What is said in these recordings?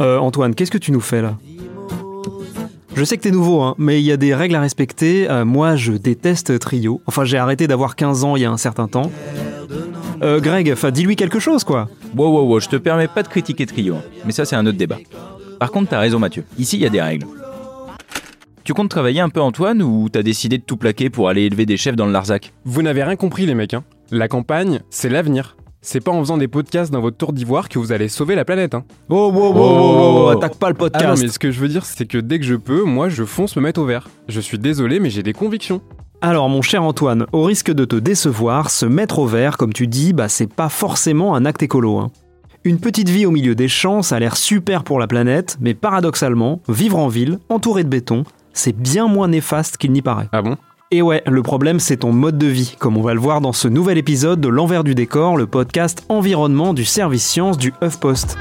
Euh, Antoine, qu'est-ce que tu nous fais là? Je sais que t'es nouveau, hein, mais il y a des règles à respecter. Euh, moi, je déteste Trio. Enfin, j'ai arrêté d'avoir 15 ans il y a un certain temps. Euh, Greg, enfin, dis-lui quelque chose, quoi. Wow, wow, wow, je te permets pas de critiquer Trio, hein. mais ça c'est un autre débat. Par contre, t'as raison Mathieu, ici il y a des règles. Tu comptes travailler un peu Antoine ou t'as décidé de tout plaquer pour aller élever des chefs dans le Larzac? Vous n'avez rien compris les mecs, hein. La campagne, c'est l'avenir. C'est pas en faisant des podcasts dans votre tour d'ivoire que vous allez sauver la planète, hein. Oh, wow, attaque pas le Ah non, podcast. mais ce que je veux dire, c'est que dès que je peux, moi, je fonce me mettre au vert. Je suis désolé, mais j'ai des convictions. Alors, mon cher Antoine, au risque de te décevoir, se mettre au vert, comme tu dis, bah, c'est pas forcément un acte écolo. hein. Une petite vie au milieu des champs, ça a l'air super pour la planète, mais paradoxalement, vivre en ville, entouré de béton, c'est bien moins néfaste qu'il n'y paraît. Ah bon? Et ouais, le problème c'est ton mode de vie, comme on va le voir dans ce nouvel épisode de L'envers du décor, le podcast environnement du service science du HuffPost.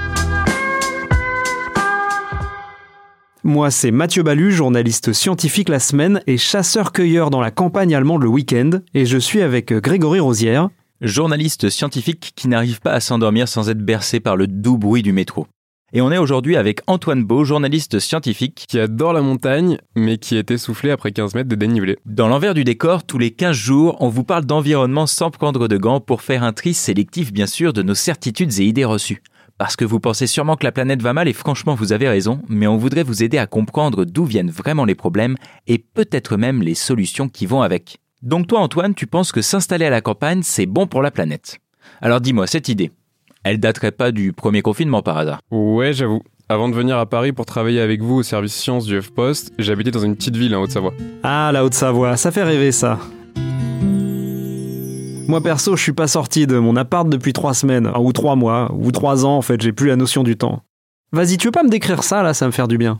Moi, c'est Mathieu Balu, journaliste scientifique la semaine et chasseur-cueilleur dans la campagne allemande le week-end, et je suis avec Grégory Rosière. Journaliste scientifique qui n'arrive pas à s'endormir sans être bercé par le doux bruit du métro. Et on est aujourd'hui avec Antoine Beau, journaliste scientifique. Qui adore la montagne, mais qui est essoufflé après 15 mètres de dénivelé. Dans l'envers du décor, tous les 15 jours, on vous parle d'environnement sans prendre de gants pour faire un tri sélectif bien sûr de nos certitudes et idées reçues. Parce que vous pensez sûrement que la planète va mal et franchement vous avez raison, mais on voudrait vous aider à comprendre d'où viennent vraiment les problèmes et peut-être même les solutions qui vont avec. Donc toi Antoine, tu penses que s'installer à la campagne, c'est bon pour la planète? Alors dis-moi, cette idée, elle daterait pas du premier confinement par hasard Ouais, j'avoue. Avant de venir à Paris pour travailler avec vous au service sciences du HuffPost, j'habitais dans une petite ville en Haute-Savoie. Ah, la Haute-Savoie, ça fait rêver ça. Moi perso, je suis pas sorti de mon appart depuis trois semaines, ou trois mois, ou trois ans en fait, j'ai plus la notion du temps. Vas-y, tu veux pas me décrire ça là, ça va me faire du bien.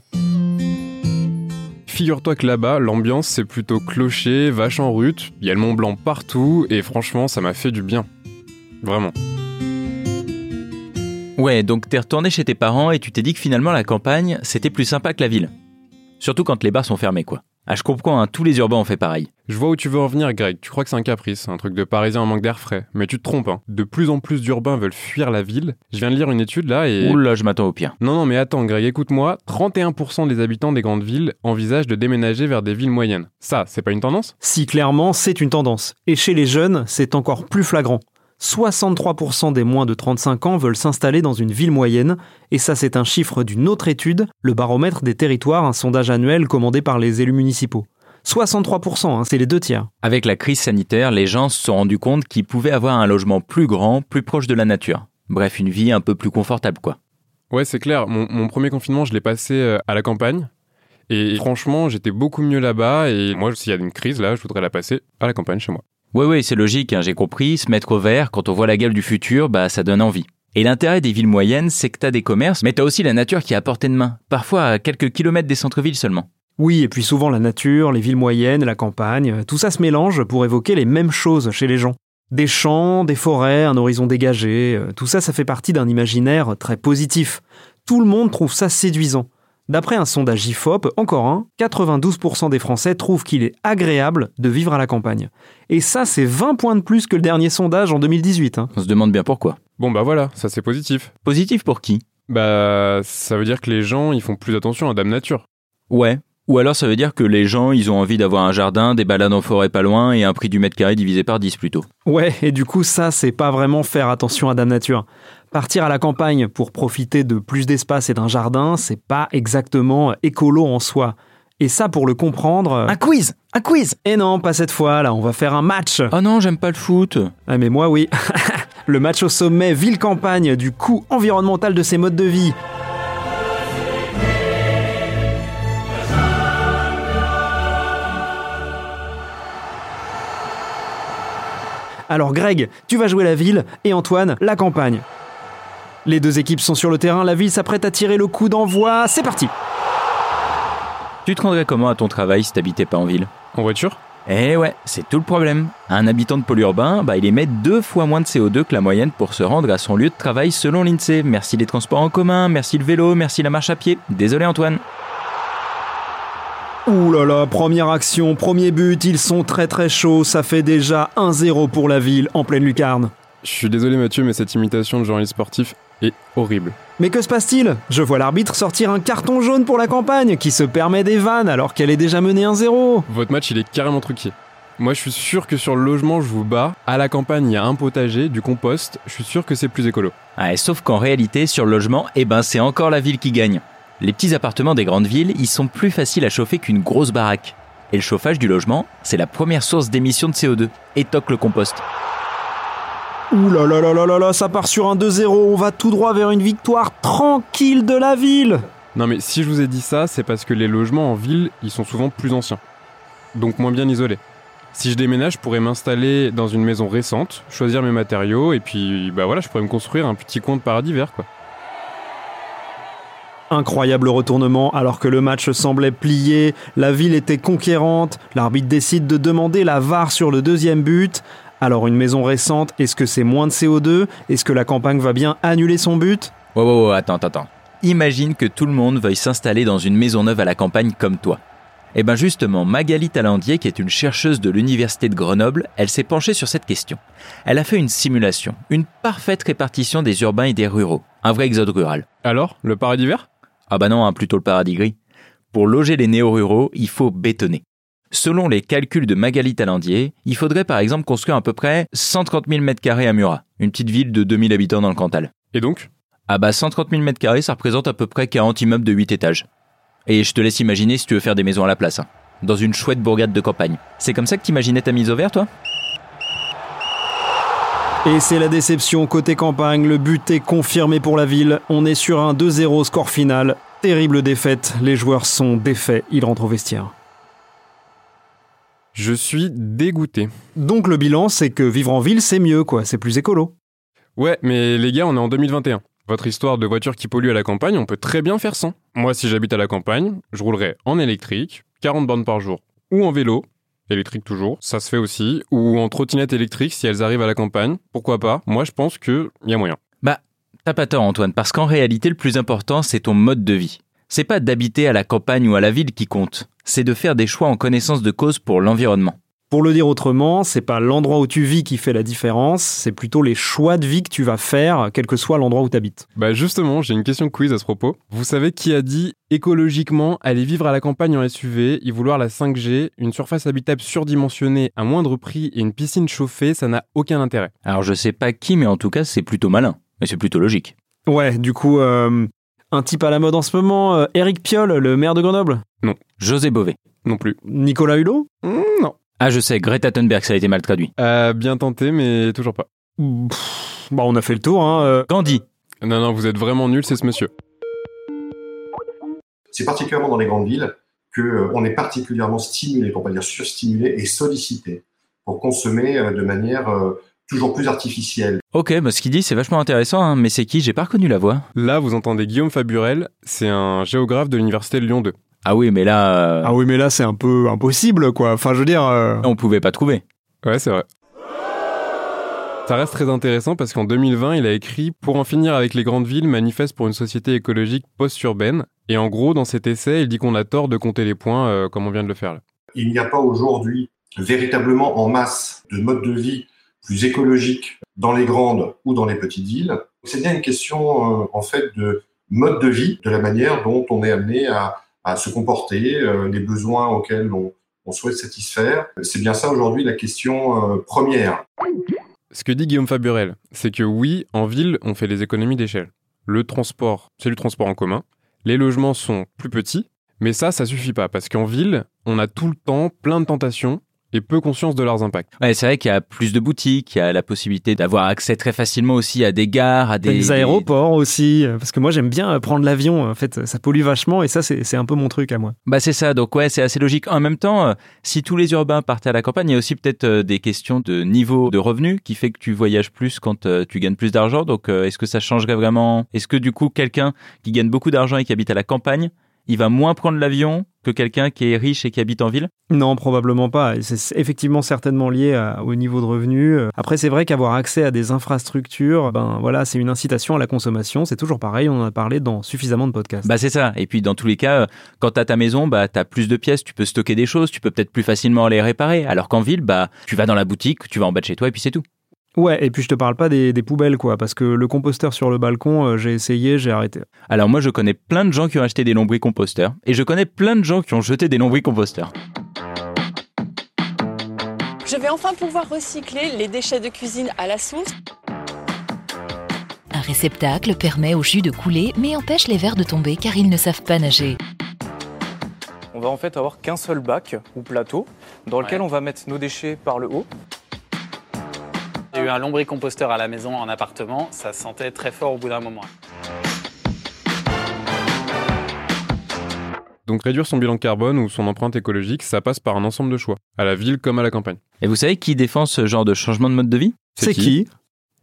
Figure-toi que là-bas, l'ambiance c'est plutôt clocher, vache en rut, il y a le Mont Blanc partout, et franchement, ça m'a fait du bien. Vraiment. Ouais, donc t'es retourné chez tes parents et tu t'es dit que finalement la campagne, c'était plus sympa que la ville. Surtout quand les bars sont fermés, quoi. Ah, je comprends, hein, tous les urbains ont fait pareil. Je vois où tu veux en venir, Greg. Tu crois que c'est un caprice, un truc de parisien en manque d'air frais. Mais tu te trompes, hein. De plus en plus d'urbains veulent fuir la ville. Je viens de lire une étude là et. Oula, je m'attends au pire. Non, non, mais attends, Greg, écoute-moi. 31% des habitants des grandes villes envisagent de déménager vers des villes moyennes. Ça, c'est pas une tendance? Si clairement, c'est une tendance. Et chez les jeunes, c'est encore plus flagrant. 63% des moins de 35 ans veulent s'installer dans une ville moyenne, et ça c'est un chiffre d'une autre étude, le baromètre des territoires, un sondage annuel commandé par les élus municipaux. 63%, hein, c'est les deux tiers. Avec la crise sanitaire, les gens se sont rendus compte qu'ils pouvaient avoir un logement plus grand, plus proche de la nature. Bref, une vie un peu plus confortable, quoi. Ouais, c'est clair. Mon, mon premier confinement, je l'ai passé euh, à la campagne. Et franchement, j'étais beaucoup mieux là-bas. Et moi, s'il y a une crise là, je voudrais la passer à la campagne chez moi. Ouais, ouais, c'est logique, hein, j'ai compris. Se mettre au vert, quand on voit la gueule du futur, bah ça donne envie. Et l'intérêt des villes moyennes, c'est que t'as des commerces, mais t'as aussi la nature qui est à portée de main. Parfois à quelques kilomètres des centres-villes seulement. Oui, et puis souvent la nature, les villes moyennes, la campagne, tout ça se mélange pour évoquer les mêmes choses chez les gens. Des champs, des forêts, un horizon dégagé, euh, tout ça, ça fait partie d'un imaginaire très positif. Tout le monde trouve ça séduisant. D'après un sondage IFOP, encore un, 92% des Français trouvent qu'il est agréable de vivre à la campagne. Et ça, c'est 20 points de plus que le dernier sondage en 2018. hein. On se demande bien pourquoi. Bon, bah voilà, ça c'est positif. Positif pour qui? Bah, ça veut dire que les gens, ils font plus attention à Dame Nature. Ouais. Ou alors ça veut dire que les gens, ils ont envie d'avoir un jardin, des balades en forêt pas loin et un prix du mètre carré divisé par 10 plutôt. Ouais, et du coup, ça, c'est pas vraiment faire attention à Dame Nature. Partir à la campagne pour profiter de plus d'espace et d'un jardin, c'est pas exactement écolo en soi. Et ça, pour le comprendre... Un quiz Un quiz Et non, pas cette fois, là, on va faire un match. Oh non, j'aime pas le foot. Ah mais moi oui. le match au sommet ville-campagne du coût environnemental de ces modes de vie. Alors Greg, tu vas jouer la ville et Antoine, la campagne. Les deux équipes sont sur le terrain, la ville s'apprête à tirer le coup d'envoi, c'est parti Tu te rendrais comment à ton travail si t'habitais pas en ville? En voiture? Eh ouais, c'est tout le problème. Un habitant de pôle urbain, bah, il émet deux fois moins de CO2 que la moyenne pour se rendre à son lieu de travail selon l'INSEE. Merci les transports en commun, merci le vélo, merci la marche à pied. Désolé Antoine. Ouh là là, première action, premier but, ils sont très très chauds, ça fait déjà 1-0 pour la ville en pleine lucarne. Je suis désolé Mathieu, mais cette imitation de journaliste sportif est horrible. Mais que se passe-t-il? Je vois l'arbitre sortir un carton jaune pour la campagne qui se permet des vannes alors qu'elle est déjà menée 1-0. Votre match, il est carrément truqué. Moi, je suis sûr que sur le logement, je vous bats. À la campagne, il y a un potager, du compost. Je suis sûr que c'est plus écolo. Ah, et sauf qu'en réalité, sur le logement, eh ben, c'est encore la ville qui gagne. Les petits appartements des grandes villes, ils sont plus faciles à chauffer qu'une grosse baraque. Et le chauffage du logement, c'est la première source d'émissions de CO2. Et toque le compost. Ouh là là là là là là, ça part sur un 2-0, on va tout droit vers une victoire tranquille de la ville. Non mais si je vous ai dit ça, c'est parce que les logements en ville, ils sont souvent plus anciens. Donc moins bien isolés. Si je déménage, je pourrais m'installer dans une maison récente, choisir mes matériaux, et puis bah voilà, je pourrais me construire un petit coin de paradis vert quoi. Incroyable retournement alors que le match semblait plié, la ville était conquérante, l'arbitre décide de demander la VAR sur le deuxième but. Alors une maison récente, est-ce que c'est moins de CO2 Est-ce que la campagne va bien annuler son but? Ouais, ouais, ouais, attends, attends. Imagine que tout le monde veuille s'installer dans une maison neuve à la campagne comme toi. Eh ben justement, Magali Talandier, qui est une chercheuse de l'Université de Grenoble, elle s'est penchée sur cette question. Elle a fait une simulation, une parfaite répartition des urbains et des ruraux, un vrai exode rural. Alors, le paradis vert? Ah bah non, hein, plutôt le paradis gris. Pour loger les néo-ruraux, il faut bétonner. Selon les calculs de Magali Talandier, il faudrait par exemple construire à peu près 130 000 m2 à Murat, une petite ville de 2000 habitants dans le Cantal. Et donc? Ah bah 130 000 m2, ça représente à peu près 40 immeubles de 8 étages. Et je te laisse imaginer si tu veux faire des maisons à la place, hein, dans une chouette bourgade de campagne. C'est comme ça que t'imaginais ta mise au vert, toi? Et c'est la déception côté campagne, le but est confirmé pour la ville, on est sur un 2-0 score final. Terrible défaite, les joueurs sont défaits, ils rentrent au vestiaire. Je suis dégoûté. Donc le bilan, c'est que vivre en ville, c'est mieux, quoi, c'est plus écolo. Ouais, mais les gars, on est en 2021. Votre histoire de voiture qui pollue à la campagne, on peut très bien faire sans. Moi, si j'habite à la campagne, je roulerai en électrique, 40 bornes par jour, ou en vélo, électrique toujours, ça se fait aussi, ou en trottinette électrique si elles arrivent à la campagne, pourquoi pas. Moi, je pense qu'il y a moyen. Bah, t'as pas tort, Antoine, parce qu'en réalité, le plus important, c'est ton mode de vie. C'est pas d'habiter à la campagne ou à la ville qui compte, c'est de faire des choix en connaissance de cause pour l'environnement. Pour le dire autrement, c'est pas l'endroit où tu vis qui fait la différence, c'est plutôt les choix de vie que tu vas faire, quel que soit l'endroit où tu habites. Bah justement, j'ai une question quiz à ce propos. Vous savez qui a dit écologiquement aller vivre à la campagne en SUV, y vouloir la 5G, une surface habitable surdimensionnée à moindre prix et une piscine chauffée, ça n'a aucun intérêt. Alors je sais pas qui, mais en tout cas, c'est plutôt malin. Et c'est plutôt logique. Ouais, du coup, euh, un type à la mode en ce moment, euh, Éric Piolle, le maire de Grenoble? José Bové. Non plus. Nicolas Hulot? Hmm, non. Ah, je sais, Greta Thunberg, ça a été mal traduit. Euh, bien tenté, mais toujours pas. Pff, Bah on a fait le tour, hein. euh. Gandhi. Non, non, vous êtes vraiment nul, c'est ce monsieur. C'est particulièrement dans les grandes villes que euh, on est particulièrement stimulé, pour pas dire surstimulé, et sollicité pour consommer de manière toujours plus artificielle. Ok, bah, ce qu'il dit, c'est vachement intéressant, hein, mais c'est qui? J'ai pas reconnu la voix. Là, vous entendez Guillaume Faburel, c'est un géographe de l'université de Lyon 2. Ah oui, mais là, euh, Ah oui, mais là c'est un peu impossible, quoi. Enfin, je veux dire... euh, on pouvait pas trouver. Ouais, c'est vrai. Ça reste très intéressant parce qu'en 2020, il a écrit Pour en finir avec les grandes villes, manifeste pour une société écologique post-urbaine. Et en gros, dans cet essai, il dit qu'on a tort de compter les points euh, comme on vient de le faire là. Il n'y a pas aujourd'hui véritablement en masse de modes de vie plus écologiques dans les grandes ou dans les petites villes. C'est bien une question euh, en fait de mode de vie, de la manière dont on est amené à, se comporter, euh, les besoins auxquels on, on souhaite satisfaire. C'est bien ça aujourd'hui la question euh, première. Ce que dit Guillaume Faburel, c'est que oui, en ville, on fait des économies d'échelle. Le transport, c'est du transport en commun. Les logements sont plus petits, Mais ça, ça suffit pas, parce qu'en ville, on a tout le temps plein de tentations et peu conscience de leurs impacts. Ouais, c'est vrai qu'il y a plus de boutiques, il y a la possibilité d'avoir accès très facilement aussi à des gares, à Des, des, aéroports aussi, parce que moi j'aime bien euh, prendre l'avion, en fait ça pollue vachement et ça c'est c'est un peu mon truc à moi. Bah c'est ça, donc ouais, c'est assez logique. En même temps, euh, si tous les urbains partaient à la campagne, il y a aussi peut-être euh, des questions de niveau de revenu qui fait que tu voyages plus quand tu gagnes plus d'argent. Donc est-ce que ça changerait vraiment? Est-ce que du coup quelqu'un qui gagne beaucoup d'argent et qui habite à la campagne, il va moins prendre l'avion que quelqu'un qui est riche et qui habite en ville? Non, probablement pas. C'est effectivement certainement lié à- au niveau de revenus. Euh, Après, c'est vrai qu'avoir accès à des infrastructures, ben voilà, c'est une incitation à la consommation. C'est toujours pareil, on en a parlé dans suffisamment de podcasts. Bah c'est ça. Et puis dans tous les cas, euh, quand t'as ta maison, bah t'as plus de pièces, tu peux stocker des choses, tu peux peut-être plus facilement les réparer. Alors qu'en ville, bah tu vas dans la boutique, tu vas en bas de chez toi et puis c'est tout. Ouais, et puis je te parle pas des, des poubelles, quoi, parce que le composteur sur le balcon, euh, j'ai essayé, j'ai arrêté. Alors moi je connais plein de gens qui ont acheté des lombricomposteurs et je connais plein de gens qui ont jeté des lombricomposteurs. Je vais enfin pouvoir recycler les déchets de cuisine à la source. Un réceptacle permet au jus de couler mais empêche les vers de tomber car ils ne savent pas nager. On va en fait avoir qu'un seul bac ou plateau dans lequel on va mettre nos déchets par le haut. Eu un lombricomposteur à la maison en appartement, ça sentait très fort au bout d'un moment. Donc réduire son bilan carbone ou son empreinte écologique, ça passe par un ensemble de choix, à la ville comme à la campagne. Et vous savez qui défend ce genre de changement de mode de vie? C'est qui?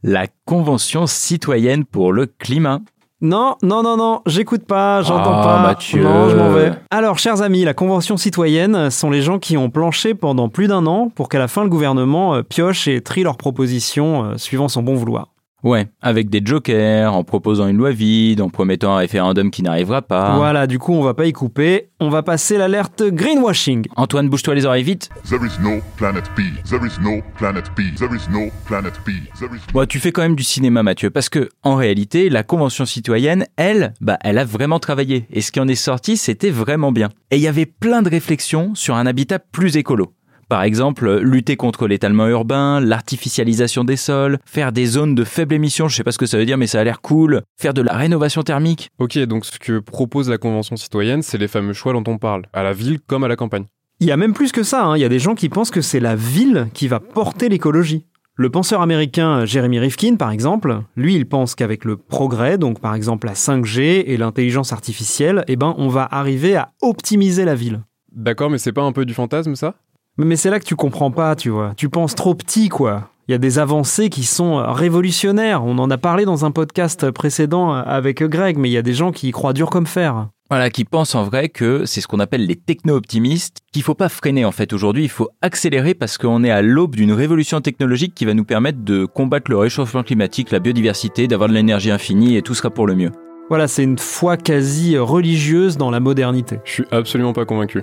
La Convention citoyenne pour le climat. Non, non, non, non, j'écoute pas, j'entends Ah, pas. Mathieu. Non, je m'en vais. Alors, chers amis, la Convention citoyenne sont les gens qui ont planché pendant plus d'un an pour qu'à la fin le gouvernement euh, pioche et trie leurs propositions euh, suivant son bon vouloir. Ouais, avec des jokers, en proposant une loi vide, en promettant un référendum qui n'arrivera pas. Voilà, du coup, on va pas y couper. On va passer l'alerte greenwashing. Antoine, bouge-toi les oreilles vite. There is no planet B. There is no planet B. There is no planet B. There is Bon, tu fais quand même du cinéma, Mathieu, parce que en réalité, la Convention citoyenne, elle, bah, elle a vraiment travaillé. Et ce qui en est sorti, c'était vraiment bien. Et il y avait plein de réflexions sur un habitat plus écolo. Par exemple, lutter contre l'étalement urbain, l'artificialisation des sols, faire des zones de faible émission, je sais pas ce que ça veut dire, mais ça a l'air cool, faire de la rénovation thermique. Ok, donc ce que propose la Convention citoyenne, c'est les fameux choix dont on parle, à la ville comme à la campagne. Il y a même plus que ça, hein. il y a des gens qui pensent que c'est la ville qui va porter l'écologie. Le penseur américain Jeremy Rifkin, par exemple, lui, il pense qu'avec le progrès, donc par exemple la 5G et l'intelligence artificielle, eh ben, on va arriver à optimiser la ville. D'accord, mais c'est pas un peu du fantasme ça? Mais c'est là que tu comprends pas, tu vois. Tu penses trop petit, quoi. Il y a des avancées qui sont révolutionnaires. On en a parlé dans un podcast précédent avec Greg, mais il y a des gens qui y croient dur comme fer. Voilà, qui pensent en vrai que c'est ce qu'on appelle les techno-optimistes, qu'il faut pas freiner en fait aujourd'hui, il faut accélérer parce qu'on est à l'aube d'une révolution technologique qui va nous permettre de combattre le réchauffement climatique, la biodiversité, d'avoir de l'énergie infinie et tout sera pour le mieux. Voilà, c'est une foi quasi religieuse dans la modernité. Je suis absolument pas convaincu.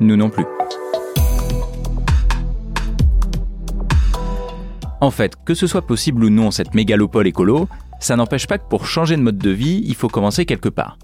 Nous non plus. En fait, que ce soit possible ou non cette mégalopole écolo, ça n'empêche pas que pour changer de mode de vie, il faut commencer quelque part.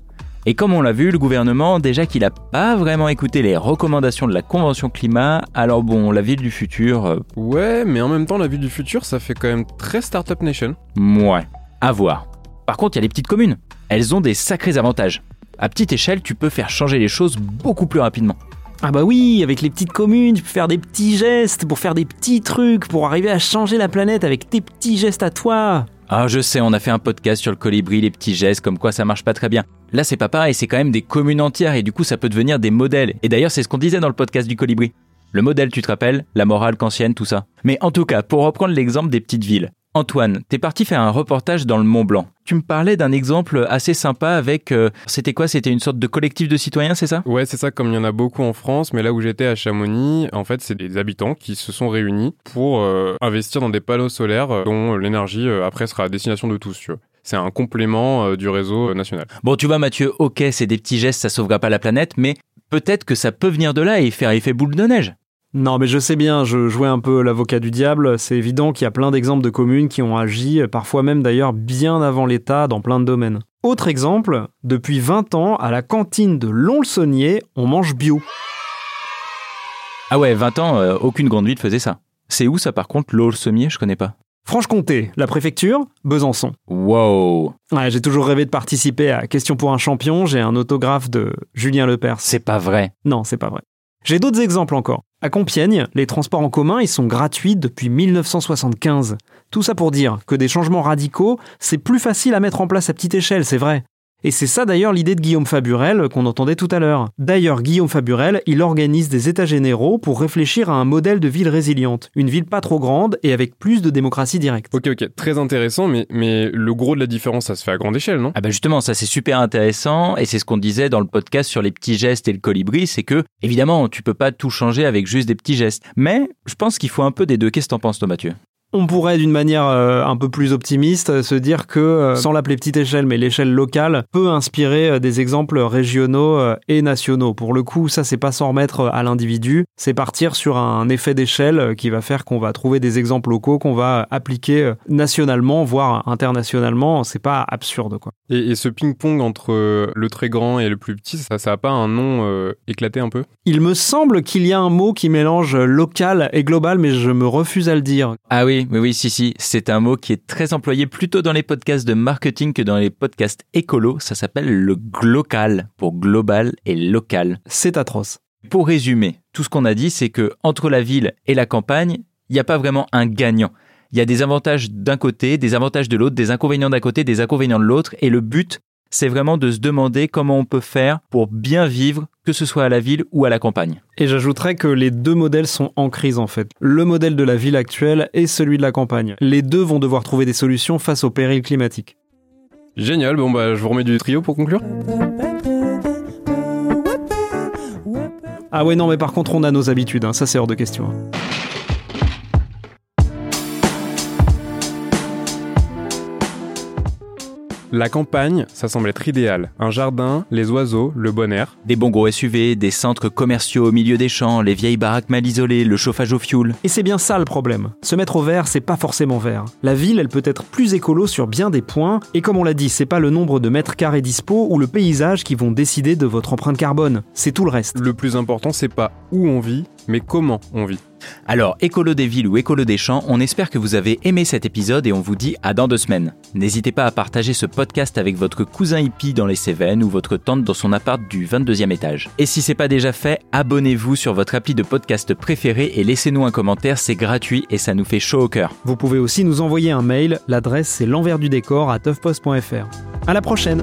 Et comme on l'a vu, le gouvernement, déjà qu'il n'a pas vraiment écouté les recommandations de la Convention climat, alors bon, la ville du futur, euh, Ouais, mais en même temps, la ville du futur, ça fait quand même très Startup Nation. ouais, à voir. Par contre, il y a les petites communes. Elles ont des sacrés avantages. À petite échelle, tu peux faire changer les choses beaucoup plus rapidement. Ah bah oui, avec les petites communes, tu peux faire des petits gestes pour faire des petits trucs, pour arriver à changer la planète avec tes petits gestes à toi. Ah, je sais, on a fait un podcast sur le colibri, les petits gestes, comme quoi ça marche pas très bien. Là, c'est pas pareil, c'est quand même des communes entières et du coup, ça peut devenir des modèles. Et d'ailleurs, c'est ce qu'on disait dans le podcast du colibri. Le modèle, tu te rappelles La morale kantienne, tout ça. Mais en tout cas, pour reprendre l'exemple des petites villes. Antoine, t'es parti faire un reportage dans le Mont Blanc. Tu me parlais d'un exemple assez sympa avec... euh, c'était quoi? C'était une sorte de collectif de citoyens, c'est ça? Ouais, c'est ça, comme il y en a beaucoup en France, mais là où j'étais à Chamonix, en fait, c'est des habitants qui se sont réunis pour euh, investir dans des panneaux solaires euh, dont l'énergie, euh, après, sera à destination de tous, tu vois. C'est un complément du réseau national. Bon, tu vois, Mathieu, ok, c'est des petits gestes, ça sauvera pas la planète, mais peut-être que ça peut venir de là et faire effet boule de neige. Non mais je sais bien, je jouais un peu l'avocat du diable, c'est évident qu'il y a plein d'exemples de communes qui ont agi, parfois même d'ailleurs bien avant l'État dans plein de domaines. Autre exemple, depuis 20 ans, à la cantine de Lons-le-Saunier, on mange bio. Ah ouais, 20 ans, euh, aucune grande ville faisait ça. C'est où ça par contre, l'eau le sommier Je connais pas. Franche-Comté, la préfecture, Besançon. Wow Ouais, j'ai toujours rêvé de participer à Question pour un champion, j'ai un autographe de Julien Lepers. C'est pas vrai. Non, c'est pas vrai. J'ai d'autres exemples encore. À Compiègne, les transports en commun, ils sont gratuits depuis 1975. Tout ça pour dire que des changements radicaux, c'est plus facile à mettre en place à petite échelle, c'est vrai. Et c'est ça d'ailleurs l'idée de Guillaume Faburel qu'on entendait tout à l'heure. D'ailleurs, Guillaume Faburel, il organise des états généraux pour réfléchir à un modèle de ville résiliente, une ville pas trop grande et avec plus de démocratie directe. Ok, ok, très intéressant, mais, mais le gros de la différence, ça se fait à grande échelle, non? Ah bah justement, ça c'est super intéressant et c'est ce qu'on disait dans le podcast sur les petits gestes et le colibri, c'est que évidemment, tu peux pas tout changer avec juste des petits gestes. Mais je pense qu'il faut un peu des deux. Qu'est-ce que t'en penses toi Mathieu? On pourrait d'une manière euh, un peu plus optimiste euh, se dire que, euh, sans l'appeler petite échelle, mais l'échelle locale, peut inspirer des exemples régionaux et nationaux. Pour le coup, ça c'est pas s'en remettre à l'individu, c'est partir sur un effet d'échelle qui va faire qu'on va trouver des exemples locaux qu'on va appliquer nationalement, voire internationalement. C'est pas absurde quoi. Et, ce ping-pong entre le très grand et le plus petit, ça, ça a pas un nom éclaté un peu? Il me semble qu'il y a un mot qui mélange local et global, mais je me refuse à le dire. Ah oui, oui, oui, si, si. C'est un mot qui est très employé plutôt dans les podcasts de marketing que dans les podcasts écolo. Ça s'appelle le glocal pour global et local. C'est atroce. Pour résumer, tout ce qu'on a dit, c'est que entre la ville et la campagne, il n'y a pas vraiment un gagnant. Il y a des avantages d'un côté, des avantages de l'autre, des inconvénients d'un côté, des inconvénients de l'autre, et le but, c'est vraiment de se demander comment on peut faire pour bien vivre, que ce soit à la ville ou à la campagne. Et j'ajouterais que les deux modèles sont en crise en fait. Le modèle de la ville actuelle et celui de la campagne. Les deux vont devoir trouver des solutions face au péril climatique. Génial, bon bah je vous remets du trio pour conclure. Ah ouais non mais par contre on a nos habitudes, hein. ça c'est hors de question. La campagne, ça semble être idéal. Un jardin, les oiseaux, le bon air. Des bons gros SUV, des centres commerciaux au milieu des champs, les vieilles baraques mal isolées, le chauffage au fioul. Et c'est bien ça le problème. Se mettre au vert, c'est pas forcément vert. La ville, elle peut être plus écolo sur bien des points, et comme on l'a dit, c'est pas le nombre de mètres carrés dispo ou le paysage qui vont décider de votre empreinte carbone. C'est tout le reste. Le plus important, c'est pas où on vit, mais comment on vit? Alors, écolo des villes ou écolo des champs, on espère que vous avez aimé cet épisode et on vous dit à dans deux semaines. N'hésitez pas à partager ce podcast avec votre cousin hippie dans les Cévennes ou votre tante dans son appart du 22e étage. Et si c'est pas déjà fait, abonnez-vous sur votre appli de podcast préféré et laissez-nous un commentaire, c'est gratuit et ça nous fait chaud au cœur. Vous pouvez aussi nous envoyer un mail, l'adresse c'est l'envers du décor à toughpost.fr. À la prochaine!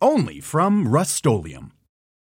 only from Rust